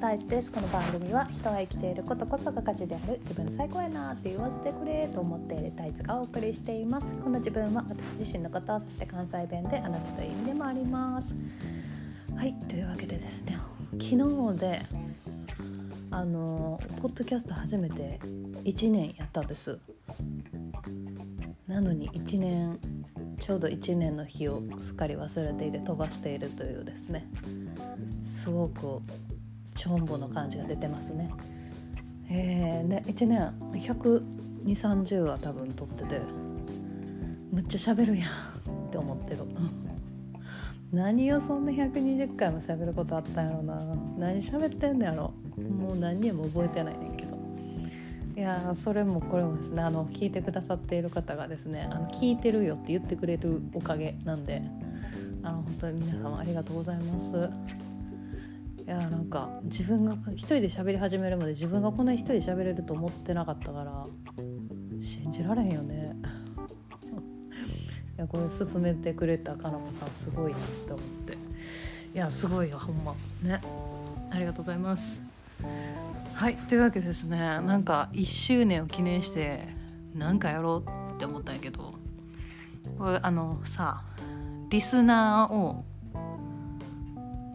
太一です。この番組は人は生きていることこそが価値である。自分最高やなって言わせてくれと思っている太一がお送りしています。この自分は私自身のことそして関西弁であなたという意味でもあります。はいというわけでですね昨日であのポッドキャスト初めて1年やったんです。なのに1年ちょうど1年の日をすっかり忘れていて飛ばしているというですねすごくチョンボの感じが出てますね。えー、ね1年12030は多分撮っててむっちゃ喋るやんって思ってる。何をそんな120回も喋ることあったんやろな。何喋ってんのやろ。もう何にも覚えてないねんけど。いやそれもこれもですね。あの聞いてくださっている方がですねあの聞いてるよって言ってくれるおかげなんであの本当に皆様ありがとうございます。いやなんか自分が一人で喋り始めるまで自分がこんなに一人で喋れると思ってなかったから信じられへんよね。いやこれ進めてくれたかなこさんすごいなって思って。いやすごいよほんま。ね。ありがとうございます。はいというわけですね。なんか1周年を記念して何かやろうって思ったんやけど。これあのさリスナーを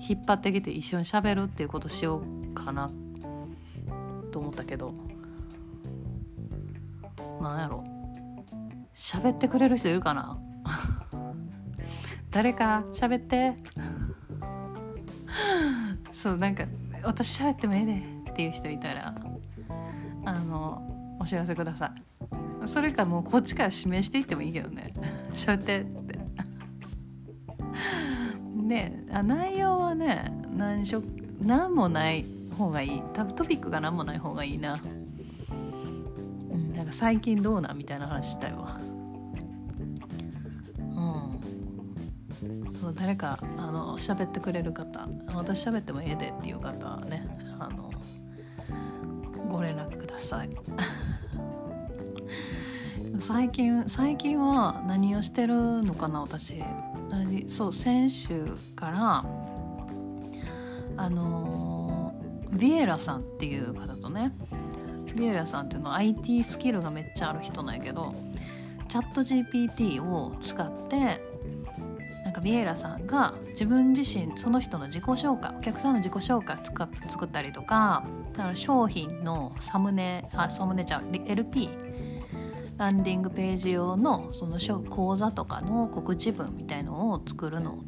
引っ張ってきて一緒にしゃべるっていうことしようかなと思ったけどなんやろ。喋ってくれる人いるかな？誰か喋って？そうなんか私喋ってもええでっていう人いたらあのお知らせください。それかもうこっちから指名していってもいいけどね。喋ってっつってで内容はね何しょ何もない方がいい。多分トピックが何もない方がいいな、うん、なんか最近どうなみたいな話したいわうん。そう誰かあの喋ってくれる方。私喋ってもええでっていう方はねあのご連絡ください。最近最近は何をしてるのかな私。そう先週からあのビエラさんっていう方とねビエラさんっていうのは IT スキルがめっちゃある人なんやけどチャット GPT を使ってなんかビエラさんが自分自身その人の自己紹介お客さんの自己紹介作ったりとかだから商品のサムネあサムネちゃう LP ランディングページ用のその講座とかの告知文みたいのを作るの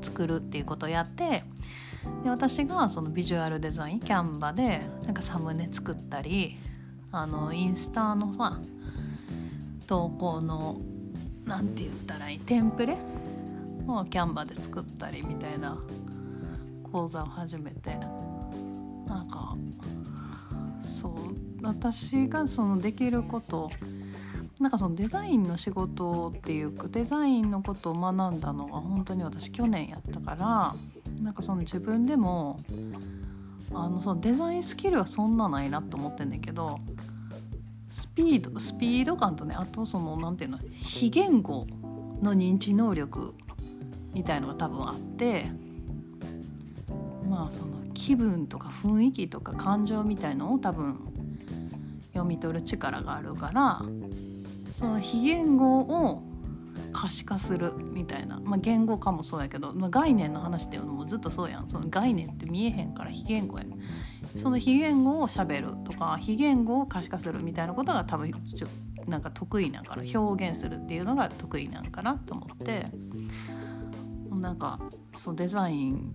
作るっていうことをやってで私がそのビジュアルデザインキャンバでなんかサムネ作ったりあのインスタのさ投稿の何て言ったらいいテンプレをキャンバで作ったりみたいな講座を始めてなんかそう私がそのできることなんかそのデザインの仕事っていうかデザインのことを学んだのは本当に私去年やったからなんかその自分でもあのそのデザインスキルはそんなないなと思ってんだけどスピードスピード感とねあとその何て言うの非言語の認知能力みたいのが多分あってまあその気分とか雰囲気とか感情みたいのを多分読み取る力があるからその非言語を可視化するみたいな、まあ、言語化もそうやけど、まあ、概念の話っていうのもずっとそうやん。その概念って見えへんから非言語やん。その非言語をしゃべるとか非言語を可視化するみたいなことが多分なんか得意なんかな。表現するっていうのが得意なんかなと思って。なんかそうデザイン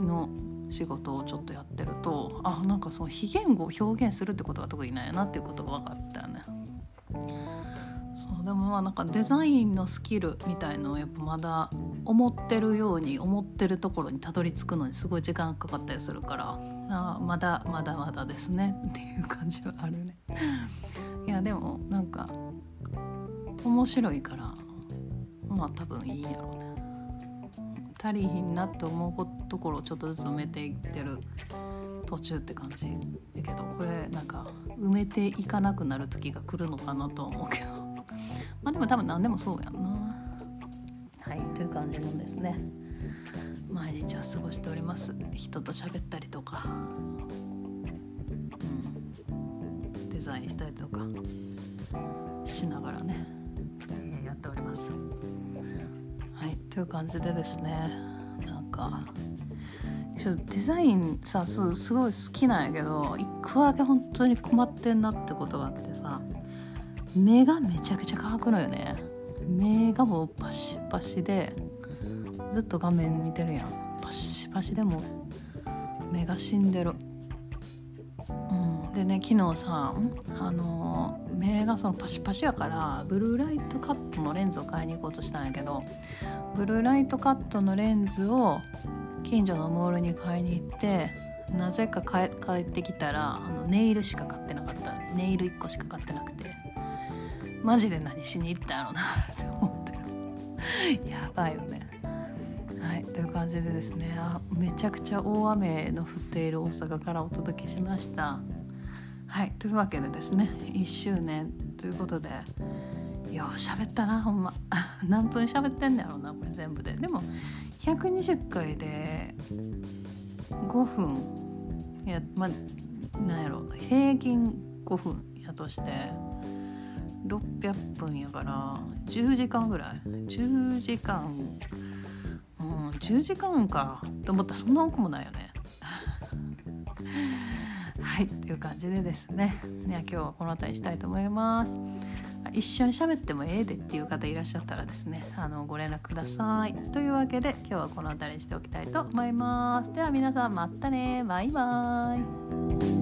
の仕事をちょっとやってるとあなんかその非言語を表現するってことが得意なんやなっていうことが分かったよね。そうでもまあなんかデザインのスキルみたいのをやっぱまだ思ってるように思ってるところにたどり着くのにすごい時間かかったりするからあまだまだまだですねっていう感じはあるね。いやでもなんか面白いからまあ多分いいやろうね。足りひんなって思うところをちょっとずつ埋めていってる途中って感じだけどこれなんか埋めていかなくなる時が来るのかなとは思うけど。まあでも多分何でもそうやんな。はいという感じのですね。毎日を過ごしております。人と喋ったりとか、うん、デザインしたりとか。しながらね。という感じでですね。なんかちょっとデザインさすごい好きなんやけど一個だけ本当に困ってんなってことがあってさ目がめちゃくちゃ乾くのよね。目がもうパシパシでずっと画面見てるやん。パシパシでも目が死んでる。うん。でね昨日さあの目がそのパシパシやからブルーライトカットのレンズを買いに行こうとしたんやけどブルーライトカットのレンズを近所のモールに買いに行ってなぜか帰ってきたらあのネイルしか買ってなかった。ネイル1個しか買ってなくて。マジで何しに行ったんやろなって思って。るやばいよね。はいという感じでですね。あめちゃくちゃ大雨の降っている大阪からお届けしました。はいというわけでですね1周年ということでよう喋ったなほんま。何分喋ってんだろうなこれ全部で。でも120回で5分。いやまあなんやろ平均5分やとして600分やから10時間ぐらい。10時間。うん10時間か。と思ったらそんな多くもないよね。はいっていう感じでですね。ね今日はこの辺りしたいと思います。一緒に喋ってもええでっていう方いらっしゃったらですねあのご連絡ください。というわけで今日はこの辺りにしておきたいと思います。では皆さんまたね。バイバーイ。